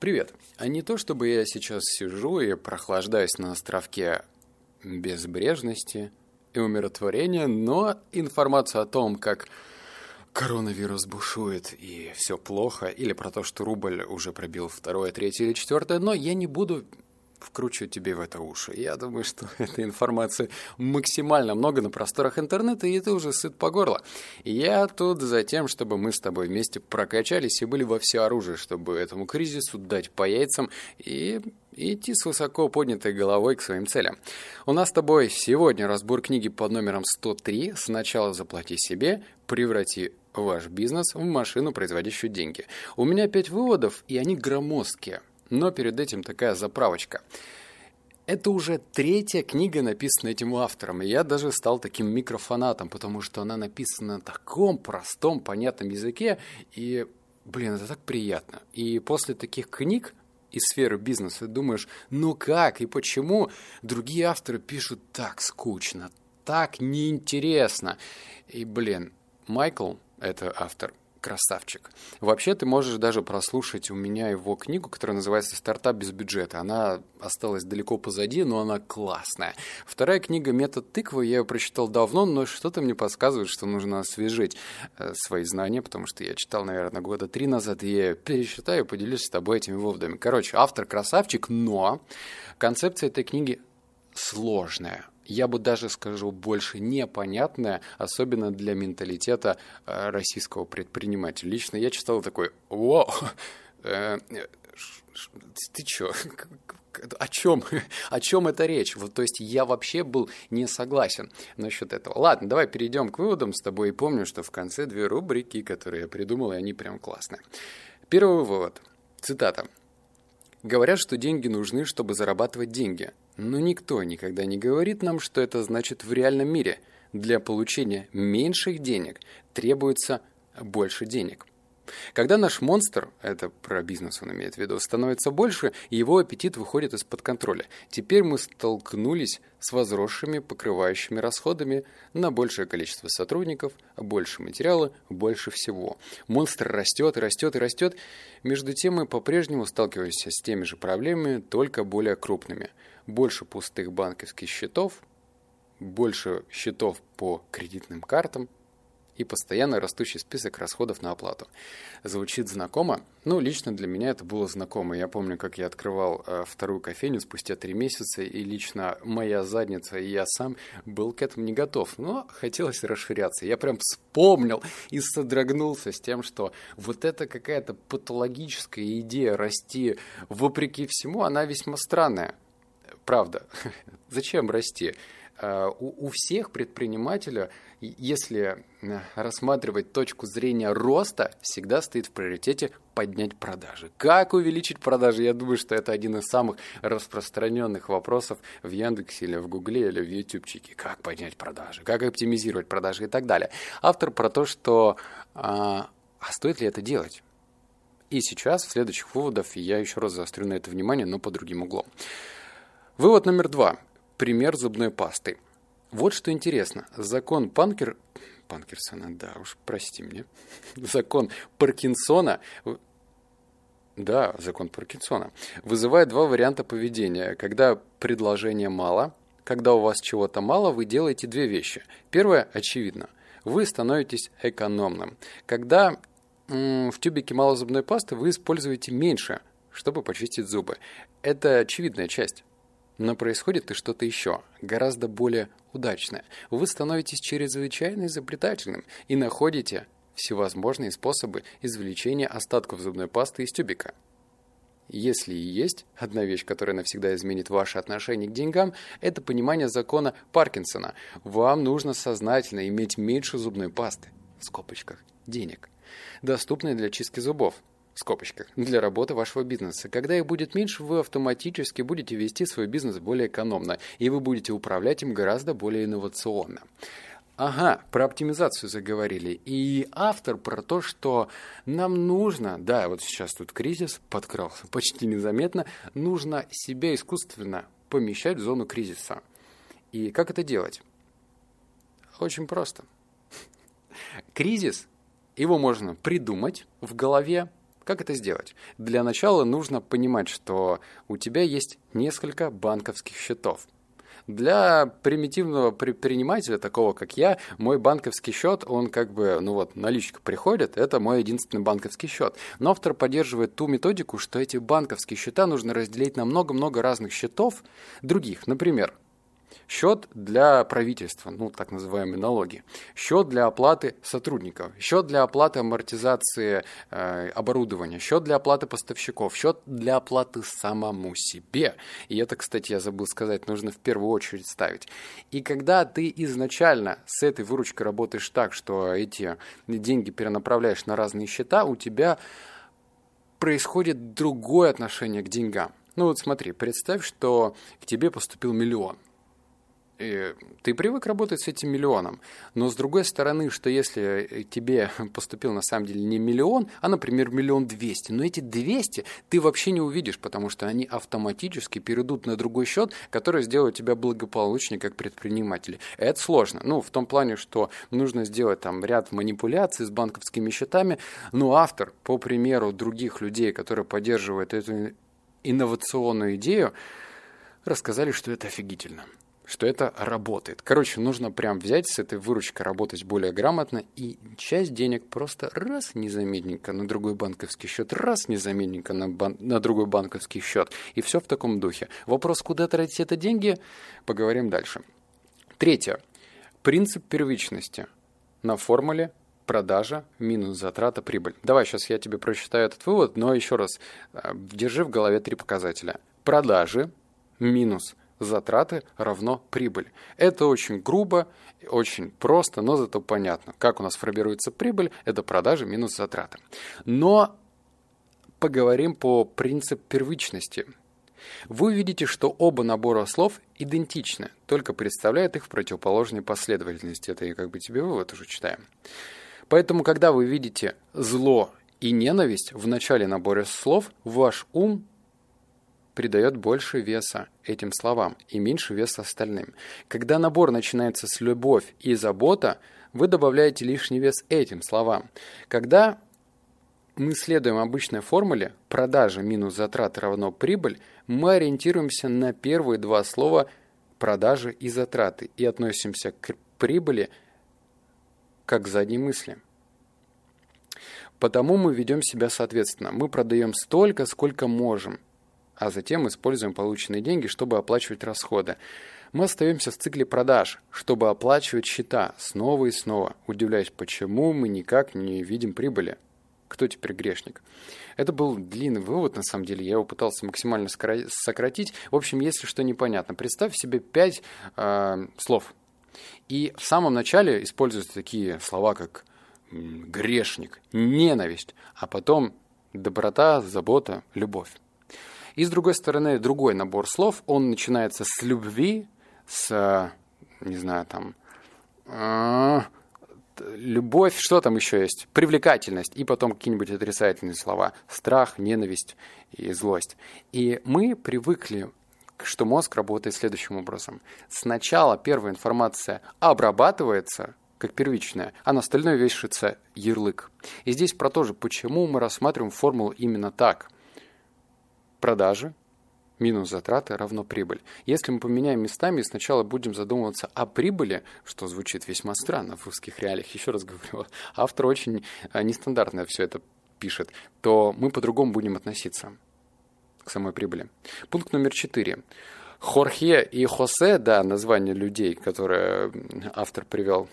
Привет. А не то, чтобы я сейчас сижу и прохлаждаюсь на островке безбрежности и умиротворения, но информацию о том, как коронавирус бушует и все плохо, или про то, что рубль уже пробил второе, третье или четвертое, но я не буду вкручу тебе в это уши. Я думаю, что этой информации максимально много на просторах интернета, и ты уже сыт по горло. Я тут за тем, чтобы мы с тобой вместе прокачались и были во все оружие, чтобы этому кризису дать по яйцам и идти с высоко поднятой головой к своим целям. У нас с тобой сегодня разбор книги под номером 103 «Сначала заплати себе, преврати ваш бизнес в машину, производящую деньги». У меня пять выводов, и они громоздкие – но перед этим такая заправочка. Это уже третья книга, написанная этим автором, и я даже стал таким микрофанатом, потому что она написана на таком простом, понятном языке, и, блин, это так приятно. И после таких книг из сферы бизнеса думаешь, ну как и почему другие авторы пишут так скучно, так неинтересно. И, блин, Майкл, это автор, красавчик. Вообще, ты можешь даже прослушать у меня его книгу, которая называется «Стартап без бюджета». Она осталась далеко позади, но она классная. Вторая книга «Метод тыквы», я ее прочитал давно, но что-то мне подсказывает, что нужно освежить э, свои знания, потому что я читал, наверное, года три назад, и я пересчитаю и поделюсь с тобой этими выводами. Короче, автор красавчик, но концепция этой книги сложная я бы даже скажу, больше непонятное, особенно для менталитета э, российского предпринимателя. Лично я читал такой, вау, э, ты чё, о чем, о чем это речь? Вот, то есть я вообще был не согласен насчет этого. Ладно, давай перейдем к выводам с тобой. И помню, что в конце две рубрики, которые я придумал, и они прям классные. Первый вывод. Цитата. Говорят, что деньги нужны, чтобы зарабатывать деньги. Но никто никогда не говорит нам, что это значит в реальном мире. Для получения меньших денег требуется больше денег. Когда наш монстр, это про бизнес он имеет в виду, становится больше, его аппетит выходит из-под контроля. Теперь мы столкнулись с возросшими покрывающими расходами на большее количество сотрудников, больше материала, больше всего. Монстр растет растет и растет. Между тем мы по-прежнему сталкиваемся с теми же проблемами, только более крупными. Больше пустых банковских счетов, больше счетов по кредитным картам, и постоянно растущий список расходов на оплату. Звучит знакомо? Ну, лично для меня это было знакомо. Я помню, как я открывал э, вторую кофейню спустя три месяца, и лично моя задница и я сам был к этому не готов. Но хотелось расширяться. Я прям вспомнил и содрогнулся с тем, что вот эта какая-то патологическая идея расти вопреки всему, она весьма странная. Правда. Зачем расти? Э, у, у всех предпринимателя, если э, рассматривать точку зрения роста, всегда стоит в приоритете поднять продажи. Как увеличить продажи? Я думаю, что это один из самых распространенных вопросов в Яндексе или в Гугле или в Ютубчике. Как поднять продажи? Как оптимизировать продажи и так далее. Автор про то, что а, а стоит ли это делать? И сейчас, в следующих выводах, я еще раз заострю на это внимание, но по другим углом. Вывод номер два пример зубной пасты. Вот что интересно. Закон Панкер... Панкерсона, да уж, прости меня. Закон Паркинсона... Да, закон Паркинсона. Вызывает два варианта поведения. Когда предложения мало, когда у вас чего-то мало, вы делаете две вещи. Первое, очевидно. Вы становитесь экономным. Когда в тюбике мало зубной пасты, вы используете меньше, чтобы почистить зубы. Это очевидная часть. Но происходит и что-то еще, гораздо более удачное. Вы становитесь чрезвычайно изобретательным и находите всевозможные способы извлечения остатков зубной пасты из тюбика. Если и есть одна вещь, которая навсегда изменит ваше отношение к деньгам, это понимание закона Паркинсона. Вам нужно сознательно иметь меньше зубной пасты, в скобочках, денег, доступной для чистки зубов, в скобочках, для работы вашего бизнеса. Когда их будет меньше, вы автоматически будете вести свой бизнес более экономно, и вы будете управлять им гораздо более инновационно. Ага, про оптимизацию заговорили. И автор про то, что нам нужно, да, вот сейчас тут кризис подкрался почти незаметно, нужно себя искусственно помещать в зону кризиса. И как это делать? Очень просто. Кризис, его можно придумать в голове, Как это сделать? Для начала нужно понимать, что у тебя есть несколько банковских счетов. Для примитивного предпринимателя, такого как я, мой банковский счет, он как бы, ну вот, наличка приходит, это мой единственный банковский счет. Но автор поддерживает ту методику, что эти банковские счета нужно разделить на много-много разных счетов других. Например, счет для правительства, ну, так называемые налоги, счет для оплаты сотрудников, счет для оплаты амортизации э, оборудования, счет для оплаты поставщиков, счет для оплаты самому себе. И это, кстати, я забыл сказать, нужно в первую очередь ставить. И когда ты изначально с этой выручкой работаешь так, что эти деньги перенаправляешь на разные счета, у тебя происходит другое отношение к деньгам. Ну вот смотри, представь, что к тебе поступил миллион – и ты привык работать с этим миллионом. Но с другой стороны, что если тебе поступил на самом деле не миллион, а, например, миллион двести, но эти двести ты вообще не увидишь, потому что они автоматически перейдут на другой счет, который сделает тебя благополучнее как предпринимателя. Это сложно. Ну, в том плане, что нужно сделать там ряд манипуляций с банковскими счетами, но автор, по примеру других людей, которые поддерживают эту инновационную идею, рассказали, что это офигительно что это работает. Короче, нужно прям взять с этой выручкой, работать более грамотно и часть денег просто раз незаметненько на другой банковский счет, раз незаметненько на, бан- на другой банковский счет. И все в таком духе. Вопрос, куда тратить это деньги, поговорим дальше. Третье. Принцип первичности на формуле продажа минус затрата прибыль. Давай сейчас я тебе прочитаю этот вывод, но еще раз э, держи в голове три показателя. Продажи минус затраты равно прибыль. Это очень грубо, очень просто, но зато понятно. Как у нас формируется прибыль? Это продажи минус затраты. Но поговорим по принципу первичности. Вы увидите, что оба набора слов идентичны, только представляют их в противоположной последовательности. Это я как бы тебе вывод уже читаем. Поэтому, когда вы видите зло и ненависть в начале набора слов, ваш ум придает больше веса этим словам и меньше веса остальным. Когда набор начинается с любовь и забота, вы добавляете лишний вес этим словам. Когда мы следуем обычной формуле продажа минус затраты равно прибыль, мы ориентируемся на первые два слова продажи и затраты и относимся к прибыли как к задней мысли. Потому мы ведем себя соответственно. Мы продаем столько, сколько можем – а затем используем полученные деньги, чтобы оплачивать расходы. Мы остаемся в цикле продаж, чтобы оплачивать счета снова и снова, удивляясь, почему мы никак не видим прибыли. Кто теперь грешник? Это был длинный вывод, на самом деле, я его пытался максимально сократить. В общем, если что непонятно, представь себе пять э, слов. И в самом начале используются такие слова, как грешник, ненависть, а потом доброта, забота, любовь. И с другой стороны, другой набор слов, он начинается с любви, с, не знаю, там, э, любовь, что там еще есть, привлекательность, и потом какие-нибудь отрицательные слова, страх, ненависть и злость. И мы привыкли что мозг работает следующим образом. Сначала первая информация обрабатывается, как первичная, а на остальное вешается ярлык. И здесь про то же, почему мы рассматриваем формулу именно так – продажи минус затраты равно прибыль. Если мы поменяем местами и сначала будем задумываться о прибыли, что звучит весьма странно в русских реалиях, еще раз говорю, автор очень а, нестандартно все это пишет, то мы по-другому будем относиться к самой прибыли. Пункт номер четыре. Хорхе и Хосе, да, название людей, которые автор привел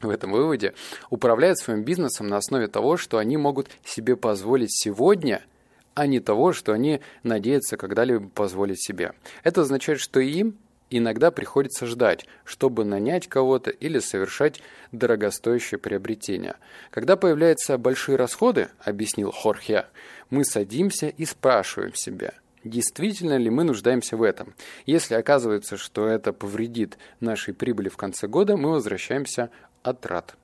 в этом выводе, управляют своим бизнесом на основе того, что они могут себе позволить сегодня – а не того, что они надеются когда-либо позволить себе. Это означает, что им иногда приходится ждать, чтобы нанять кого-то или совершать дорогостоящее приобретение. Когда появляются большие расходы, объяснил Хорхе, мы садимся и спрашиваем себя, действительно ли мы нуждаемся в этом. Если оказывается, что это повредит нашей прибыли в конце года, мы возвращаемся от трат.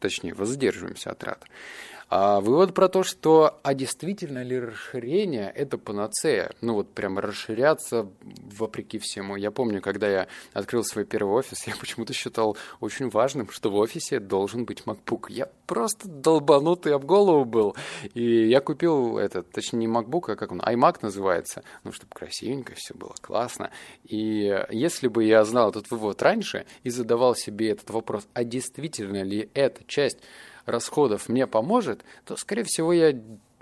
Точнее, воздерживаемся от трат. А вывод про то, что а действительно ли расширение – это панацея? Ну вот прям расширяться вопреки всему. Я помню, когда я открыл свой первый офис, я почему-то считал очень важным, что в офисе должен быть MacBook. Я просто долбанутый об голову был. И я купил этот, точнее не MacBook, а как он, iMac называется, ну чтобы красивенько все было, классно. И если бы я знал этот вывод раньше и задавал себе этот вопрос, а действительно ли эта часть расходов мне поможет, то, скорее всего, я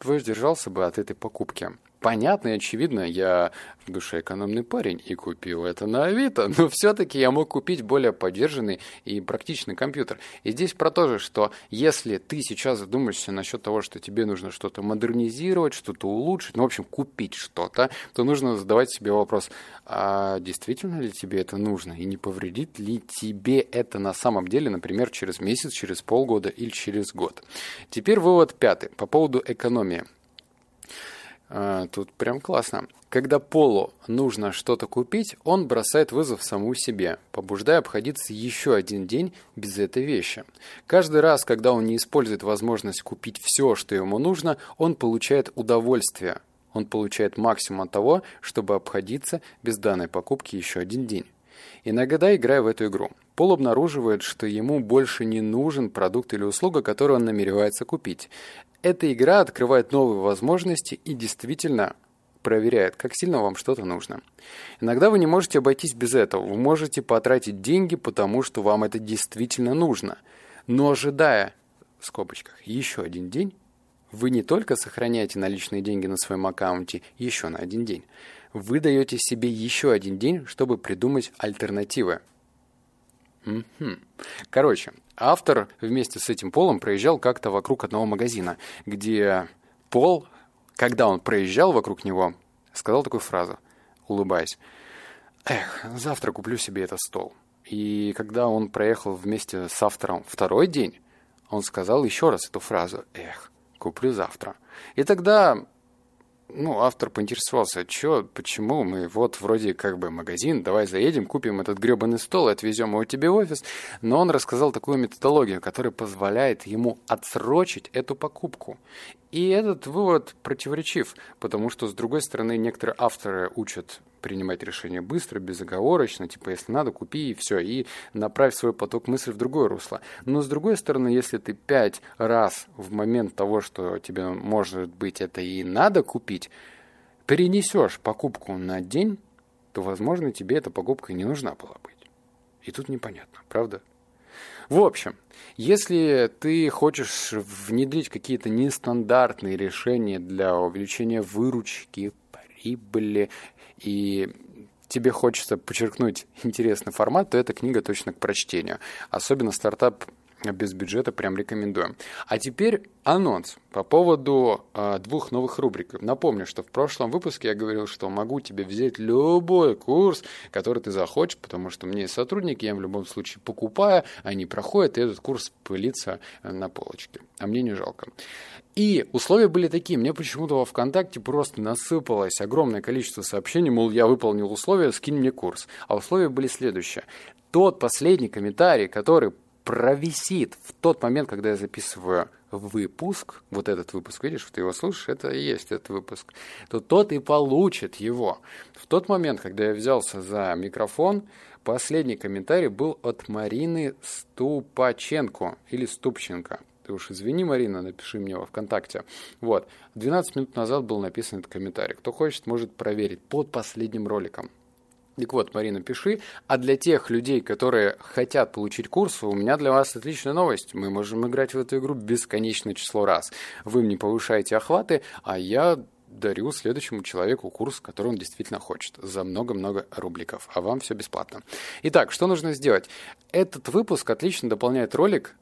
воздержался бы от этой покупки. Понятно и очевидно, я в душе экономный парень и купил это на Авито, но все-таки я мог купить более поддержанный и практичный компьютер. И здесь про то же, что если ты сейчас задумаешься насчет того, что тебе нужно что-то модернизировать, что-то улучшить, ну, в общем, купить что-то, то нужно задавать себе вопрос, а действительно ли тебе это нужно? И не повредит ли тебе это на самом деле, например, через месяц, через полгода или через год? Теперь вывод пятый по поводу экономии. А, тут прям классно. Когда Полу нужно что-то купить, он бросает вызов саму себе, побуждая обходиться еще один день без этой вещи. Каждый раз, когда он не использует возможность купить все, что ему нужно, он получает удовольствие. Он получает максимум от того, чтобы обходиться без данной покупки еще один день. Иногда, играя в эту игру, Пол обнаруживает, что ему больше не нужен продукт или услуга, которую он намеревается купить. Эта игра открывает новые возможности и действительно проверяет, как сильно вам что-то нужно. Иногда вы не можете обойтись без этого. Вы можете потратить деньги, потому что вам это действительно нужно. Но ожидая, в скобочках, еще один день, вы не только сохраняете наличные деньги на своем аккаунте еще на один день, вы даете себе еще один день, чтобы придумать альтернативы. Угу. Короче, автор вместе с этим Полом проезжал как-то вокруг одного магазина, где Пол, когда он проезжал вокруг него, сказал такую фразу, улыбаясь. «Эх, завтра куплю себе этот стол». И когда он проехал вместе с автором второй день, он сказал еще раз эту фразу «Эх, куплю завтра». И тогда ну, автор поинтересовался, что, почему мы вот вроде как бы магазин, давай заедем, купим этот гребаный стол и отвезем его тебе в офис. Но он рассказал такую методологию, которая позволяет ему отсрочить эту покупку. И этот вывод противоречив, потому что, с другой стороны, некоторые авторы учат принимать решения быстро, безоговорочно, типа, если надо, купи и все, и направь свой поток мысли в другое русло. Но, с другой стороны, если ты пять раз в момент того, что тебе, может быть, это и надо купить, перенесешь покупку на день, то, возможно, тебе эта покупка и не нужна была быть. И тут непонятно, правда? В общем, если ты хочешь внедрить какие-то нестандартные решения для увеличения выручки, прибыли, и тебе хочется подчеркнуть интересный формат, то эта книга точно к прочтению. Особенно стартап без бюджета прям рекомендуем. А теперь анонс по поводу э, двух новых рубрик. Напомню, что в прошлом выпуске я говорил, что могу тебе взять любой курс, который ты захочешь, потому что мне сотрудники, я в любом случае покупаю, они проходят, и этот курс пылится на полочке. А мне не жалко. И условия были такие. Мне почему-то во ВКонтакте просто насыпалось огромное количество сообщений, мол, я выполнил условия, скинь мне курс. А условия были следующие. Тот последний комментарий, который провисит в тот момент, когда я записываю выпуск, вот этот выпуск, видишь, ты его слушаешь, это и есть этот выпуск, то тот и получит его. В тот момент, когда я взялся за микрофон, последний комментарий был от Марины Ступаченко или Ступченко. Ты уж извини, Марина, напиши мне во ВКонтакте. Вот. 12 минут назад был написан этот комментарий. Кто хочет, может проверить под последним роликом. Так вот, Марина, пиши. А для тех людей, которые хотят получить курс, у меня для вас отличная новость. Мы можем играть в эту игру бесконечное число раз. Вы мне повышаете охваты, а я дарю следующему человеку курс, который он действительно хочет, за много-много рубликов, а вам все бесплатно. Итак, что нужно сделать? Этот выпуск отлично дополняет ролик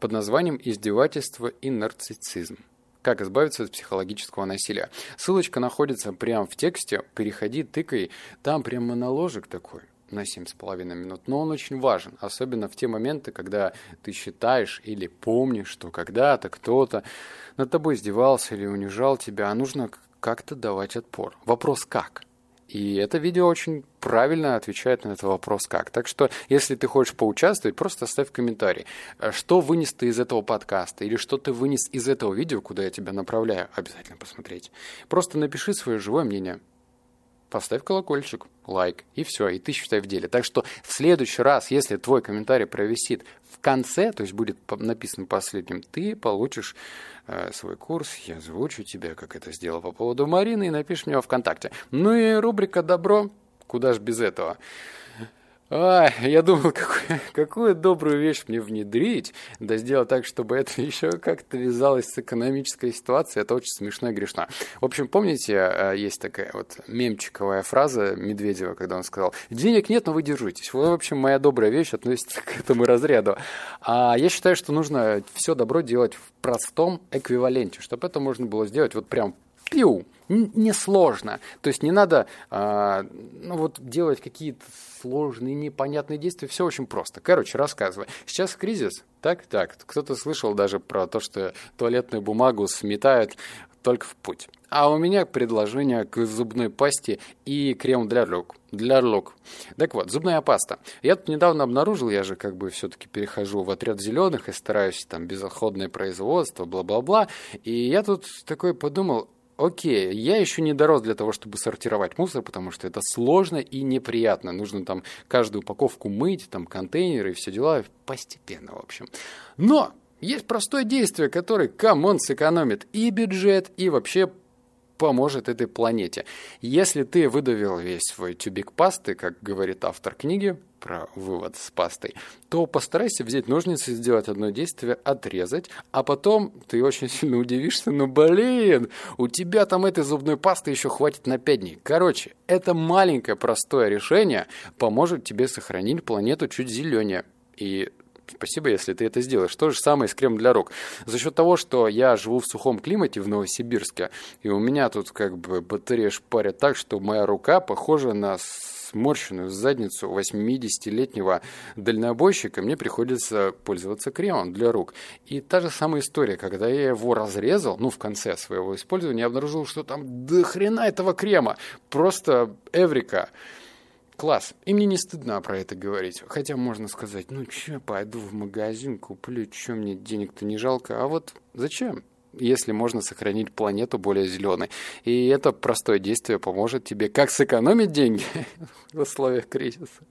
под названием «Издевательство и нарциссизм». Как избавиться от психологического насилия. Ссылочка находится прямо в тексте. Переходи, тыкай. Там прям моноложик такой на 7,5 минут. Но он очень важен, особенно в те моменты, когда ты считаешь или помнишь, что когда-то кто-то над тобой издевался или унижал тебя, а нужно как-то давать отпор. Вопрос как? И это видео очень правильно отвечает на этот вопрос как. Так что, если ты хочешь поучаствовать, просто оставь комментарий. Э, что вынес ты из этого подкаста? Или что ты вынес из этого видео, куда я тебя направляю? Обязательно посмотреть. Просто напиши свое живое мнение поставь колокольчик, лайк, и все, и ты считай в деле. Так что в следующий раз, если твой комментарий провисит в конце, то есть будет написан последним, ты получишь э, свой курс, я озвучу тебе, как это сделал по поводу Марины, и напишешь мне во ВКонтакте. Ну и рубрика «Добро», куда ж без этого. А, я думал, какую, какую добрую вещь мне внедрить, да сделать так, чтобы это еще как-то вязалось с экономической ситуацией. Это очень смешно и грешно. В общем, помните, э, есть такая вот мемчиковая фраза Медведева, когда он сказал, денег нет, но вы держитесь. Вот, в общем, моя добрая вещь относится к этому разряду. А я считаю, что нужно все добро делать в простом эквиваленте, чтобы это можно было сделать вот прям пиу, несложно. То есть не надо а, ну, вот, делать какие-то сложные, непонятные действия. Все очень просто. Короче, рассказывай. Сейчас кризис. Так, так. Кто-то слышал даже про то, что туалетную бумагу сметают только в путь. А у меня предложение к зубной пасте и крем для рук. Для рук. Так вот, зубная паста. Я тут недавно обнаружил, я же как бы все-таки перехожу в отряд зеленых и стараюсь там безотходное производство, бла-бла-бла. И я тут такой подумал, окей, я еще не дорос для того, чтобы сортировать мусор, потому что это сложно и неприятно. Нужно там каждую упаковку мыть, там контейнеры и все дела постепенно, в общем. Но есть простое действие, которое, come on, сэкономит и бюджет, и вообще поможет этой планете. Если ты выдавил весь свой тюбик пасты, как говорит автор книги про вывод с пастой, то постарайся взять ножницы, сделать одно действие, отрезать, а потом ты очень сильно удивишься, ну блин, у тебя там этой зубной пасты еще хватит на 5 дней. Короче, это маленькое простое решение поможет тебе сохранить планету чуть зеленее. И Спасибо, если ты это сделаешь. То же самое с кремом для рук. За счет того, что я живу в сухом климате в Новосибирске, и у меня тут как бы батарея шпарит так, что моя рука похожа на сморщенную задницу 80-летнего дальнобойщика, мне приходится пользоваться кремом для рук. И та же самая история, когда я его разрезал, ну, в конце своего использования, я обнаружил, что там до хрена этого крема. Просто эврика. Класс. И мне не стыдно про это говорить. Хотя можно сказать, ну чё, пойду в магазин, куплю, чё мне денег-то не жалко. А вот зачем? если можно сохранить планету более зеленой. И это простое действие поможет тебе как сэкономить деньги в условиях кризиса,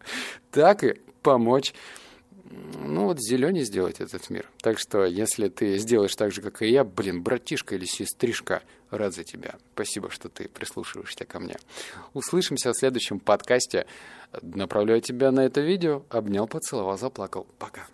так и помочь ну вот зеленее сделать этот мир. Так что, если ты сделаешь так же, как и я, блин, братишка или сестришка, рад за тебя. Спасибо, что ты прислушиваешься ко мне. Услышимся в следующем подкасте. Направляю тебя на это видео. Обнял, поцеловал, заплакал. Пока.